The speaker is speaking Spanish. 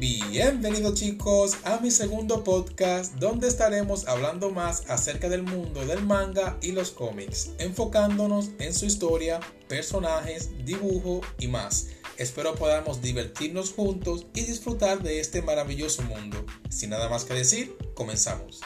Bienvenidos chicos a mi segundo podcast donde estaremos hablando más acerca del mundo del manga y los cómics, enfocándonos en su historia, personajes, dibujo y más. Espero podamos divertirnos juntos y disfrutar de este maravilloso mundo. Sin nada más que decir, comenzamos.